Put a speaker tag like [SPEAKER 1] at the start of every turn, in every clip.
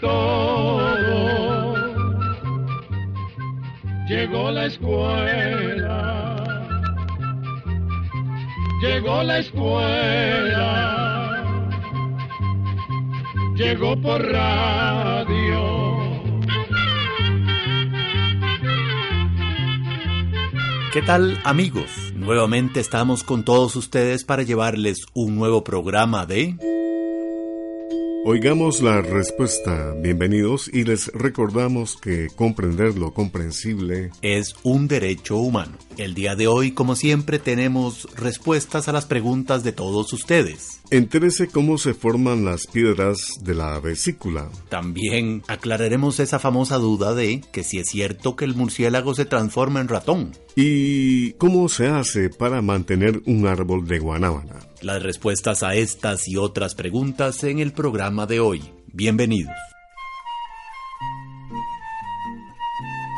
[SPEAKER 1] todo. Llegó la escuela. Llegó la escuela. Llegó por radio.
[SPEAKER 2] ¿Qué tal amigos? Nuevamente estamos con todos ustedes para llevarles un nuevo programa de...
[SPEAKER 3] Oigamos la respuesta, bienvenidos, y les recordamos que comprender lo comprensible
[SPEAKER 2] es un derecho humano. El día de hoy, como siempre, tenemos respuestas a las preguntas de todos ustedes.
[SPEAKER 3] Entérese cómo se forman las piedras de la vesícula.
[SPEAKER 2] También aclararemos esa famosa duda de que si es cierto que el murciélago se transforma en ratón.
[SPEAKER 3] ¿Y cómo se hace para mantener un árbol de guanábana?
[SPEAKER 2] Las respuestas a estas y otras preguntas en el programa de hoy. Bienvenidos.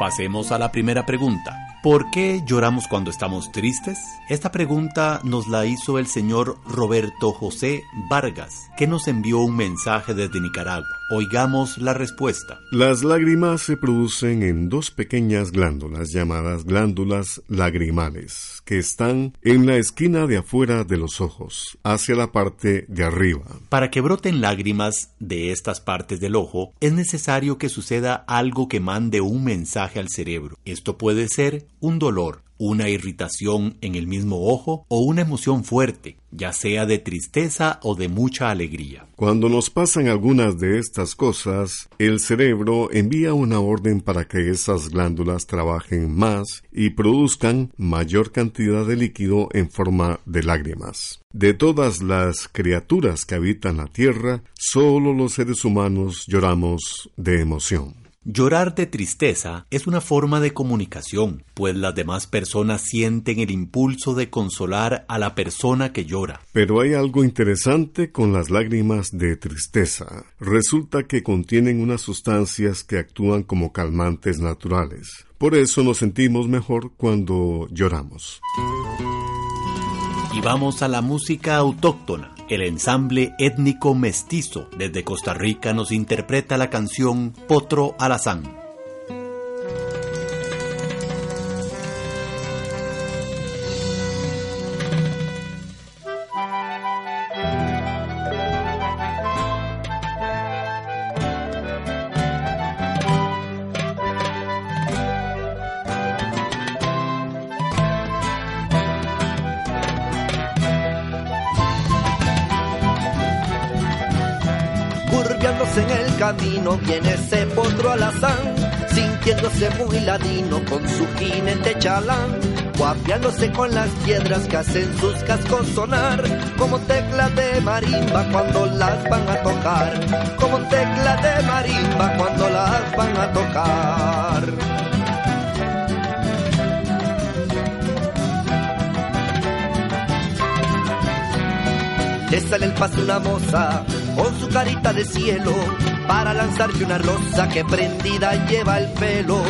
[SPEAKER 2] Pasemos a la primera pregunta. ¿Por qué lloramos cuando estamos tristes? Esta pregunta nos la hizo el señor Roberto José Vargas, que nos envió un mensaje desde Nicaragua. Oigamos la respuesta.
[SPEAKER 3] Las lágrimas se producen en dos pequeñas glándulas llamadas glándulas lagrimales, que están en la esquina de afuera de los ojos, hacia la parte de arriba.
[SPEAKER 2] Para que broten lágrimas de estas partes del ojo, es necesario que suceda algo que mande un mensaje al cerebro. Esto puede ser un dolor, una irritación en el mismo ojo o una emoción fuerte, ya sea de tristeza o de mucha alegría.
[SPEAKER 3] Cuando nos pasan algunas de estas cosas, el cerebro envía una orden para que esas glándulas trabajen más y produzcan mayor cantidad de líquido en forma de lágrimas. De todas las criaturas que habitan la Tierra, solo los seres humanos lloramos de emoción.
[SPEAKER 2] Llorar de tristeza es una forma de comunicación, pues las demás personas sienten el impulso de consolar a la persona que llora.
[SPEAKER 3] Pero hay algo interesante con las lágrimas de tristeza. Resulta que contienen unas sustancias que actúan como calmantes naturales. Por eso nos sentimos mejor cuando lloramos.
[SPEAKER 2] Y vamos a la música autóctona. El ensamble étnico mestizo desde Costa Rica nos interpreta la canción Potro Alazán.
[SPEAKER 4] Muy ladino con su jinete chalán, guapiándose con las piedras que hacen sus cascos sonar, como teclas de marimba cuando las van a tocar, como teclas de marimba cuando las van a tocar. Le sale el paso una moza con su carita de cielo para lanzarle una rosa que prendida lleva el pelo.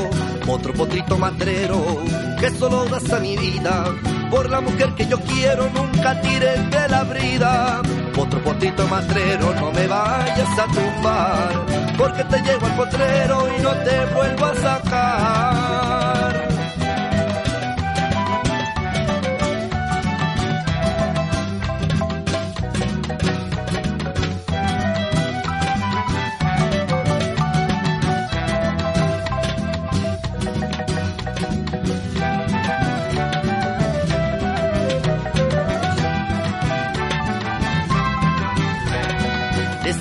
[SPEAKER 4] Otro potrito matrero que solo das a mi vida por la mujer que yo quiero, nunca tires de la brida. Otro potrito matrero, no me vayas a tumbar, porque te llevo al potrero y no te vuelvo a sacar.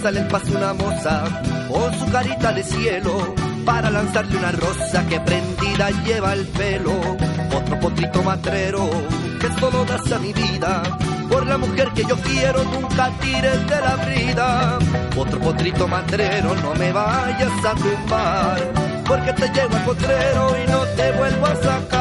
[SPEAKER 4] Sale el paso una moza con su carita de cielo para lanzarle una rosa que prendida lleva el pelo. Otro potrito matrero que solo das a mi vida por la mujer que yo quiero, nunca tires de la brida. Otro potrito matrero, no me vayas a tumbar, porque te llevo al potrero y no te vuelvo a sacar.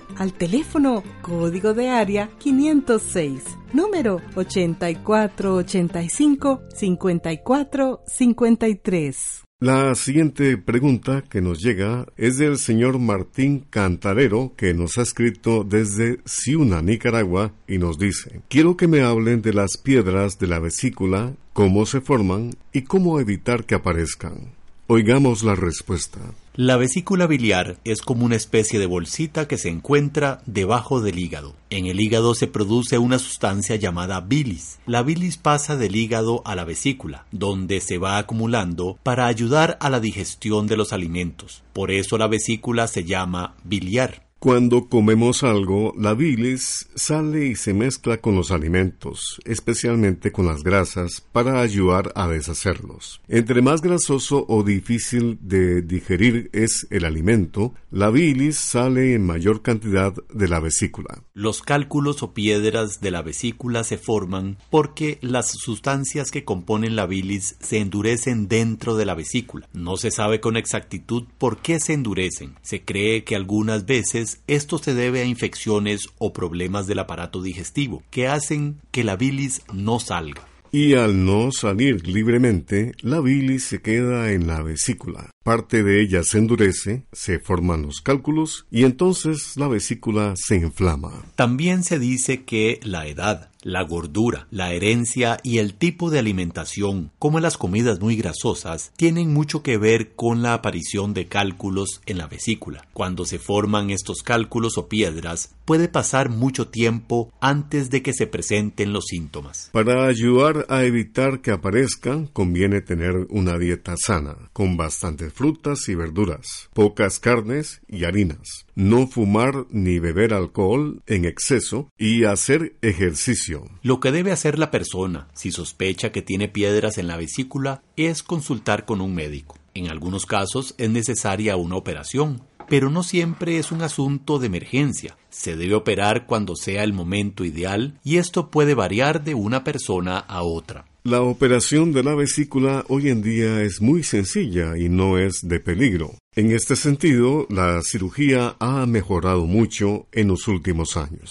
[SPEAKER 5] al teléfono código de área 506, número 8485-5453.
[SPEAKER 3] La siguiente pregunta que nos llega es del señor Martín Cantarero, que nos ha escrito desde Ciuna, Nicaragua, y nos dice, quiero que me hablen de las piedras de la vesícula, cómo se forman y cómo evitar que aparezcan. Oigamos la respuesta.
[SPEAKER 2] La vesícula biliar es como una especie de bolsita que se encuentra debajo del hígado. En el hígado se produce una sustancia llamada bilis. La bilis pasa del hígado a la vesícula, donde se va acumulando para ayudar a la digestión de los alimentos. Por eso la vesícula se llama biliar.
[SPEAKER 3] Cuando comemos algo, la bilis sale y se mezcla con los alimentos, especialmente con las grasas, para ayudar a deshacerlos. Entre más grasoso o difícil de digerir es el alimento, la bilis sale en mayor cantidad de la vesícula.
[SPEAKER 2] Los cálculos o piedras de la vesícula se forman porque las sustancias que componen la bilis se endurecen dentro de la vesícula. No se sabe con exactitud por qué se endurecen. Se cree que algunas veces esto se debe a infecciones o problemas del aparato digestivo que hacen que la bilis no salga.
[SPEAKER 3] Y al no salir libremente, la bilis se queda en la vesícula. Parte de ella se endurece, se forman los cálculos y entonces la vesícula se inflama.
[SPEAKER 2] También se dice que la edad, la gordura, la herencia y el tipo de alimentación, como las comidas muy grasosas, tienen mucho que ver con la aparición de cálculos en la vesícula. Cuando se forman estos cálculos o piedras, puede pasar mucho tiempo antes de que se presenten los síntomas.
[SPEAKER 3] Para ayudar a evitar que aparezcan, conviene tener una dieta sana, con bastantes frutas y verduras, pocas carnes y harinas, no fumar ni beber alcohol en exceso y hacer ejercicio.
[SPEAKER 2] Lo que debe hacer la persona, si sospecha que tiene piedras en la vesícula, es consultar con un médico. En algunos casos es necesaria una operación, pero no siempre es un asunto de emergencia. Se debe operar cuando sea el momento ideal y esto puede variar de una persona a otra.
[SPEAKER 3] La operación de la vesícula hoy en día es muy sencilla y no es de peligro. En este sentido, la cirugía ha mejorado mucho en los últimos años.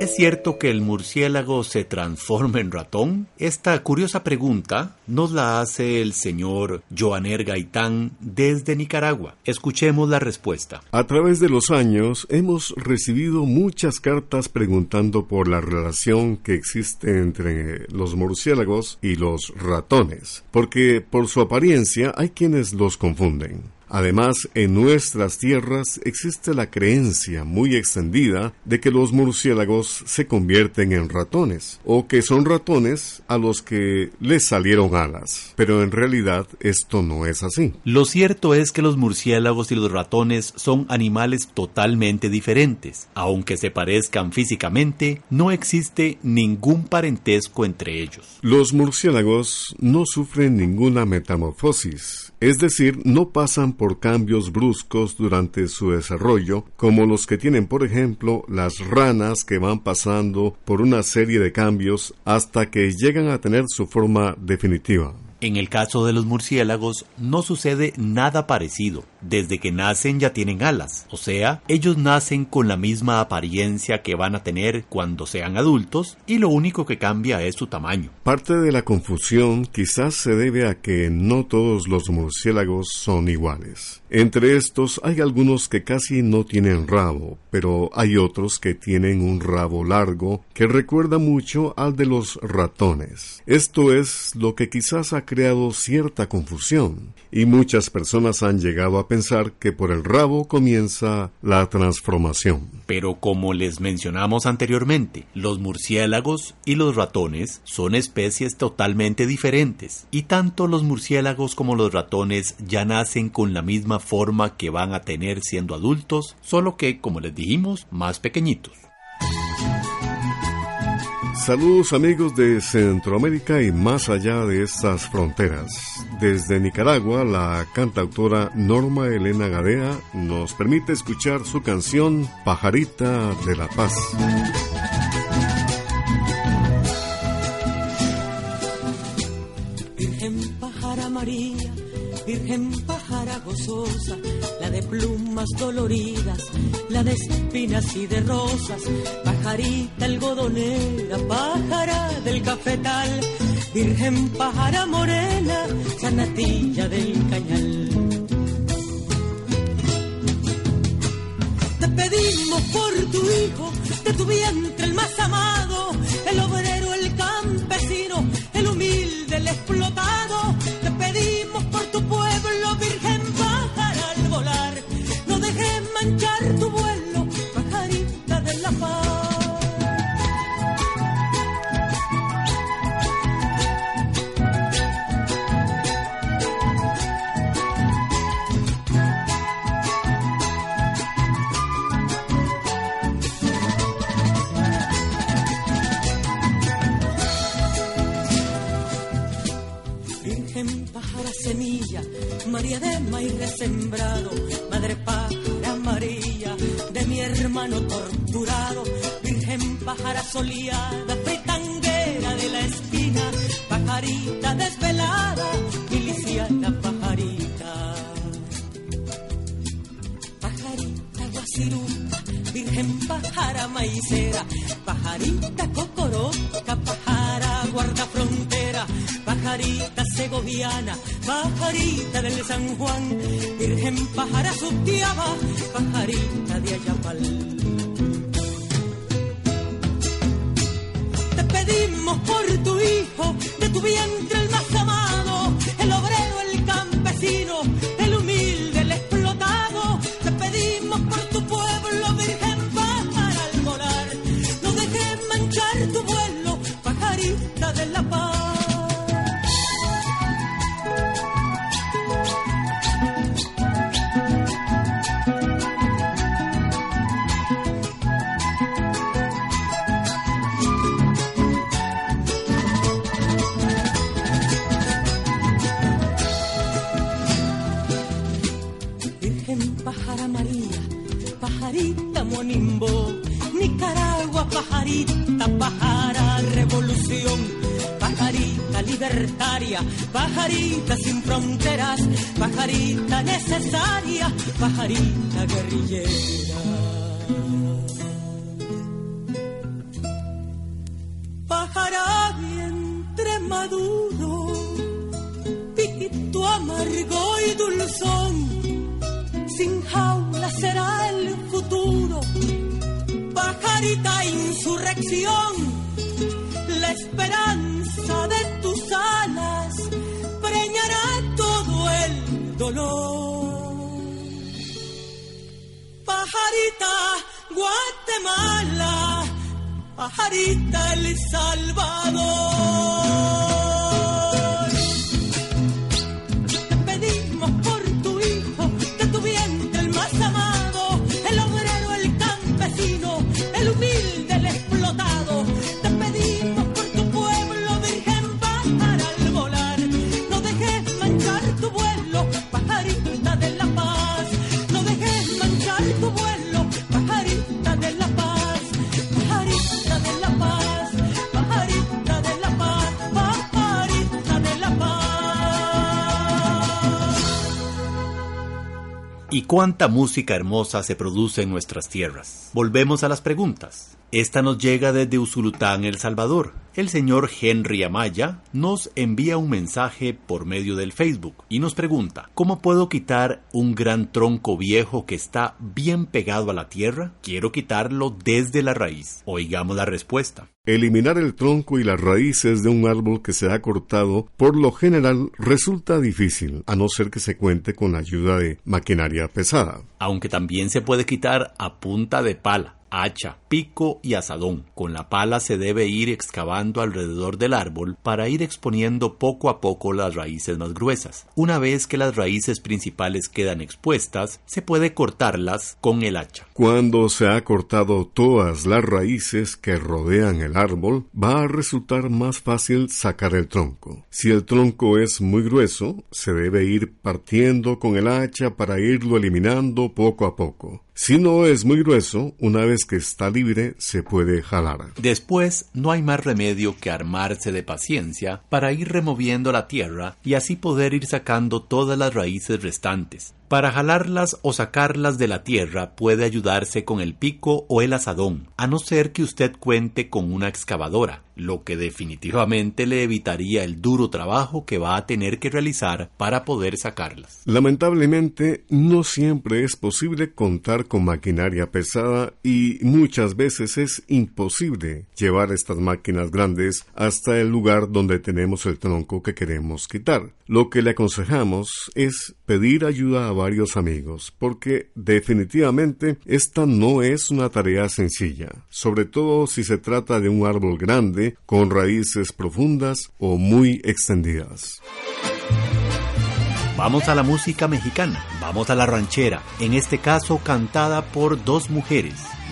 [SPEAKER 2] ¿Es cierto que el murciélago se transforma en ratón? Esta curiosa pregunta nos la hace el señor Joaner Gaitán desde Nicaragua. Escuchemos la respuesta.
[SPEAKER 3] A través de los años hemos recibido muchas cartas preguntando por la relación que existe entre los murciélagos y los ratones, porque por su apariencia hay quienes los confunden. Además, en nuestras tierras existe la creencia muy extendida de que los murciélagos se convierten en ratones, o que son ratones a los que les salieron alas. Pero en realidad esto no es así.
[SPEAKER 2] Lo cierto es que los murciélagos y los ratones son animales totalmente diferentes. Aunque se parezcan físicamente, no existe ningún parentesco entre ellos.
[SPEAKER 3] Los murciélagos no sufren ninguna metamorfosis, es decir, no pasan por cambios bruscos durante su desarrollo, como los que tienen, por ejemplo, las ranas que van pasando por una serie de cambios hasta que llegan a tener su forma definitiva.
[SPEAKER 2] En el caso de los murciélagos no sucede nada parecido. Desde que nacen ya tienen alas, o sea, ellos nacen con la misma apariencia que van a tener cuando sean adultos y lo único que cambia es su tamaño.
[SPEAKER 3] Parte de la confusión quizás se debe a que no todos los murciélagos son iguales. Entre estos hay algunos que casi no tienen rabo, pero hay otros que tienen un rabo largo que recuerda mucho al de los ratones. Esto es lo que quizás ha creado cierta confusión y muchas personas han llegado a pensar que por el rabo comienza la transformación.
[SPEAKER 2] Pero como les mencionamos anteriormente, los murciélagos y los ratones son especies totalmente diferentes y tanto los murciélagos como los ratones ya nacen con la misma forma que van a tener siendo adultos, solo que, como les dijimos, más pequeñitos.
[SPEAKER 3] Saludos amigos de Centroamérica y más allá de estas fronteras. Desde Nicaragua, la cantautora Norma Elena Gadea nos permite escuchar su canción Pajarita de la Paz.
[SPEAKER 6] Virgen pájara María, Virgen pájara gozosa, de plumas doloridas, la de espinas y de rosas, pajarita algodonera, pájara del cafetal, Virgen pájara morena, sanatilla del cañal. Te pedimos por tu hijo, de tu vientre el más amado, el obrero, el campesino, el humilde, el explotado. María de maíz sembrado, Madre pájara María, de mi hermano torturado, Virgen pájara soleada, fritanguera de la esquina, pajarita desvelada, miliciana pajarita. Pajarita guasiruta, Virgen pájara maicera, pajarita cocoroca, pájara guarda frontera, pajarita segoviana, pajarita del San Juan, Virgen pájara subtiaba, pajarita de Ayapal. Te pedimos por tu hijo, de tu vientre el más amado, pajarita sin fronteras, pajarita necesaria, pajarita guerrillera. Pájara vientre maduro, piquito amargo y dulzón sin jaula será el futuro. Pajarita insurrección, la esperanza de Pajarita Guatemala, pajarita El Salvador.
[SPEAKER 2] ¿Y cuánta música hermosa se produce en nuestras tierras? Volvemos a las preguntas. Esta nos llega desde Usulután, El Salvador. El señor Henry Amaya nos envía un mensaje por medio del Facebook y nos pregunta, ¿cómo puedo quitar un gran tronco viejo que está bien pegado a la tierra? Quiero quitarlo desde la raíz. Oigamos la respuesta.
[SPEAKER 3] Eliminar el tronco y las raíces de un árbol que se ha cortado por lo general resulta difícil, a no ser que se cuente con ayuda de maquinaria pesada.
[SPEAKER 2] Aunque también se puede quitar a punta de pala. Hacha, pico y asadón. Con la pala se debe ir excavando alrededor del árbol para ir exponiendo poco a poco las raíces más gruesas. Una vez que las raíces principales quedan expuestas, se puede cortarlas con el hacha.
[SPEAKER 3] Cuando se ha cortado todas las raíces que rodean el árbol, va a resultar más fácil sacar el tronco. Si el tronco es muy grueso, se debe ir partiendo con el hacha para irlo eliminando poco a poco. Si no es muy grueso, una vez que está libre se puede jalar.
[SPEAKER 2] Después no hay más remedio que armarse de paciencia para ir removiendo la tierra y así poder ir sacando todas las raíces restantes. Para jalarlas o sacarlas de la tierra puede ayudarse con el pico o el asadón, a no ser que usted cuente con una excavadora, lo que definitivamente le evitaría el duro trabajo que va a tener que realizar para poder sacarlas.
[SPEAKER 3] Lamentablemente, no siempre es posible contar con maquinaria pesada y muchas veces es imposible llevar estas máquinas grandes hasta el lugar donde tenemos el tronco que queremos quitar. Lo que le aconsejamos es pedir ayuda a varios amigos, porque definitivamente esta no es una tarea sencilla, sobre todo si se trata de un árbol grande con raíces profundas o muy extendidas.
[SPEAKER 2] Vamos a la música mexicana, vamos a la ranchera, en este caso cantada por dos mujeres,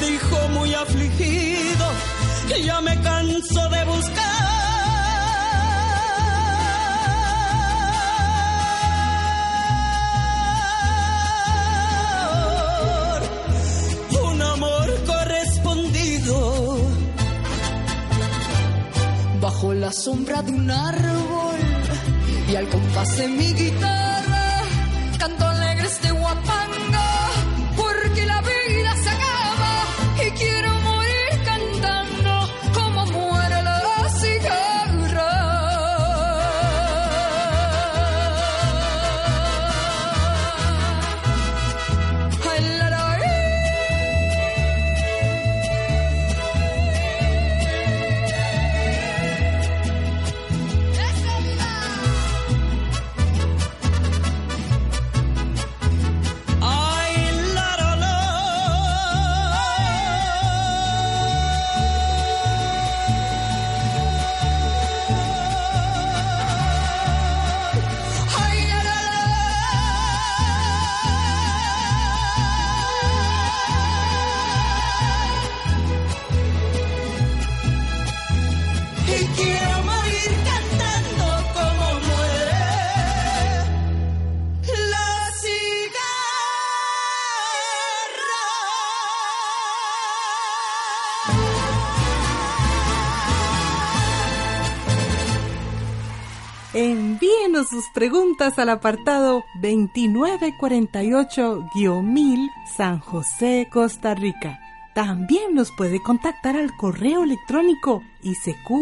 [SPEAKER 7] dijo muy afligido que ya me canso de buscar un amor correspondido.
[SPEAKER 8] bajo la sombra de un árbol y al compás de mi guitarra
[SPEAKER 5] preguntas al apartado 2948-1000 San José, Costa Rica. También nos puede contactar al correo electrónico isq.org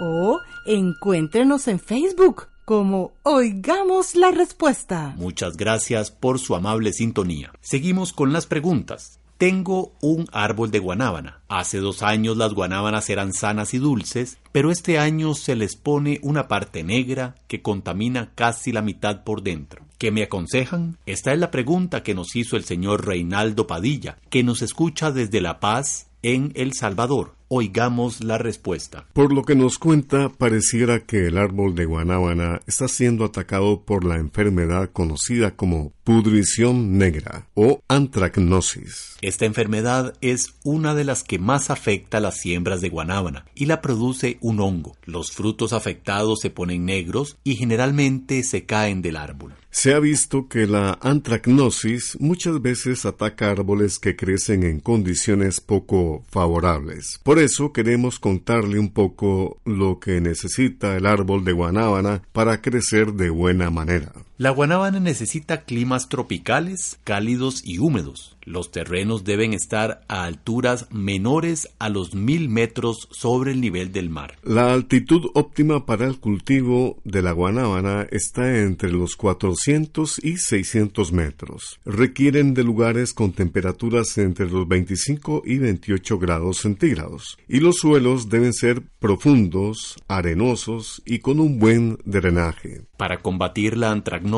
[SPEAKER 5] o encuéntrenos en Facebook como Oigamos la Respuesta.
[SPEAKER 2] Muchas gracias por su amable sintonía. Seguimos con las preguntas. Tengo un árbol de guanábana. Hace dos años las guanábanas eran sanas y dulces, pero este año se les pone una parte negra que contamina casi la mitad por dentro. ¿Qué me aconsejan? Esta es la pregunta que nos hizo el señor Reinaldo Padilla, que nos escucha desde La Paz, en El Salvador. Oigamos la respuesta.
[SPEAKER 3] Por lo que nos cuenta, pareciera que el árbol de guanábana está siendo atacado por la enfermedad conocida como pudrición negra o antracnosis.
[SPEAKER 2] Esta enfermedad es una de las que más afecta a las siembras de guanábana y la produce un hongo. Los frutos afectados se ponen negros y generalmente se caen del árbol.
[SPEAKER 3] Se ha visto que la antracnosis muchas veces ataca árboles que crecen en condiciones poco favorables. Por eso queremos contarle un poco lo que necesita el árbol de guanábana para crecer de buena manera.
[SPEAKER 2] La guanábana necesita climas tropicales, cálidos y húmedos. Los terrenos deben estar a alturas menores a los mil metros sobre el nivel del mar.
[SPEAKER 3] La altitud óptima para el cultivo de la guanábana está entre los 400 y 600 metros. Requieren de lugares con temperaturas entre los 25 y 28 grados centígrados. Y los suelos deben ser profundos, arenosos y con un buen drenaje.
[SPEAKER 2] Para combatir la antragnosis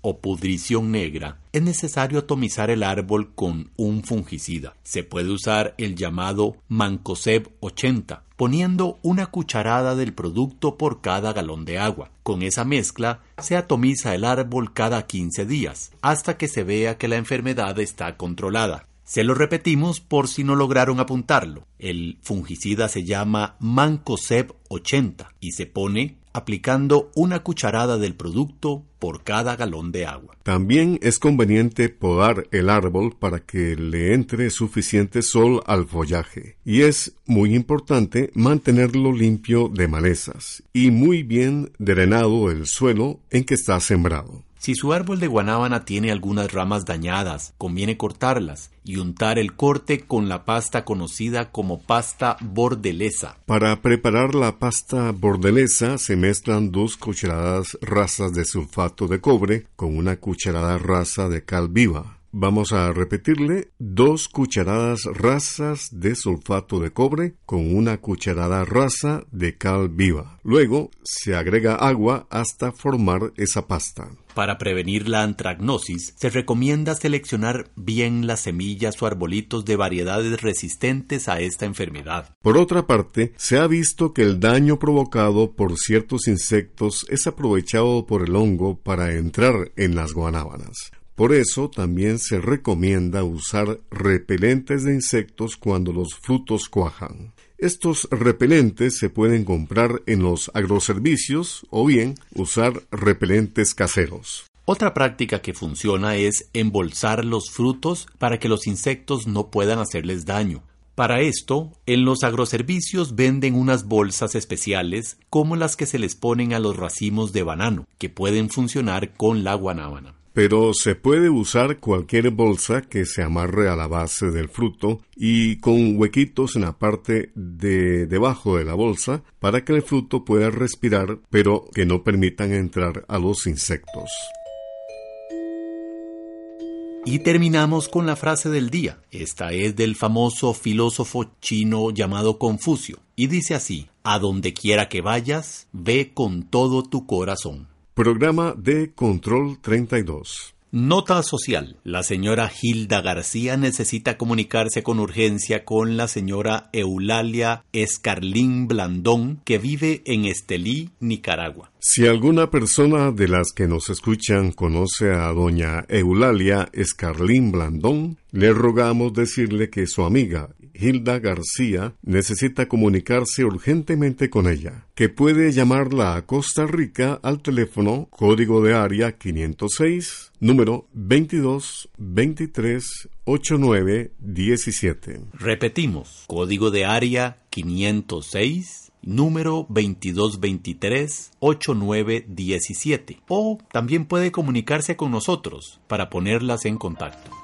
[SPEAKER 2] o pudrición negra, es necesario atomizar el árbol con un fungicida. Se puede usar el llamado Mancoseb 80, poniendo una cucharada del producto por cada galón de agua. Con esa mezcla se atomiza el árbol cada 15 días, hasta que se vea que la enfermedad está controlada. Se lo repetimos por si no lograron apuntarlo. El fungicida se llama Mancoseb 80 y se pone aplicando una cucharada del producto por cada galón de agua.
[SPEAKER 3] También es conveniente podar el árbol para que le entre suficiente sol al follaje. Y es muy importante mantenerlo limpio de malezas y muy bien drenado el suelo en que está sembrado.
[SPEAKER 2] Si su árbol de guanábana tiene algunas ramas dañadas, conviene cortarlas y untar el corte con la pasta conocida como pasta bordelesa.
[SPEAKER 3] Para preparar la pasta bordelesa se mezclan dos cucharadas rasas de sulfato de cobre con una cucharada rasa de cal viva. Vamos a repetirle dos cucharadas rasas de sulfato de cobre con una cucharada rasa de cal viva. Luego se agrega agua hasta formar esa pasta.
[SPEAKER 2] Para prevenir la antragnosis, se recomienda seleccionar bien las semillas o arbolitos de variedades resistentes a esta enfermedad.
[SPEAKER 3] Por otra parte, se ha visto que el daño provocado por ciertos insectos es aprovechado por el hongo para entrar en las guanábanas. Por eso también se recomienda usar repelentes de insectos cuando los frutos cuajan. Estos repelentes se pueden comprar en los agroservicios o bien usar repelentes caseros.
[SPEAKER 2] Otra práctica que funciona es embolsar los frutos para que los insectos no puedan hacerles daño. Para esto, en los agroservicios venden unas bolsas especiales como las que se les ponen a los racimos de banano, que pueden funcionar con la guanábana
[SPEAKER 3] pero se puede usar cualquier bolsa que se amarre a la base del fruto y con huequitos en la parte de debajo de la bolsa para que el fruto pueda respirar pero que no permitan entrar a los insectos.
[SPEAKER 2] Y terminamos con la frase del día. Esta es del famoso filósofo chino llamado Confucio y dice así, a donde quiera que vayas, ve con todo tu corazón.
[SPEAKER 3] Programa de Control 32.
[SPEAKER 2] Nota social. La señora Hilda García necesita comunicarse con urgencia con la señora Eulalia Escarlín Blandón, que vive en Estelí, Nicaragua.
[SPEAKER 3] Si alguna persona de las que nos escuchan conoce a doña Eulalia Escarlín Blandón, le rogamos decirle que su amiga Hilda García necesita comunicarse urgentemente con ella, que puede llamarla a Costa Rica al teléfono código de área 506, número 22 23 89 17.
[SPEAKER 2] Repetimos, código de área 506 número 2223-8917. O también puede comunicarse con nosotros para ponerlas en contacto.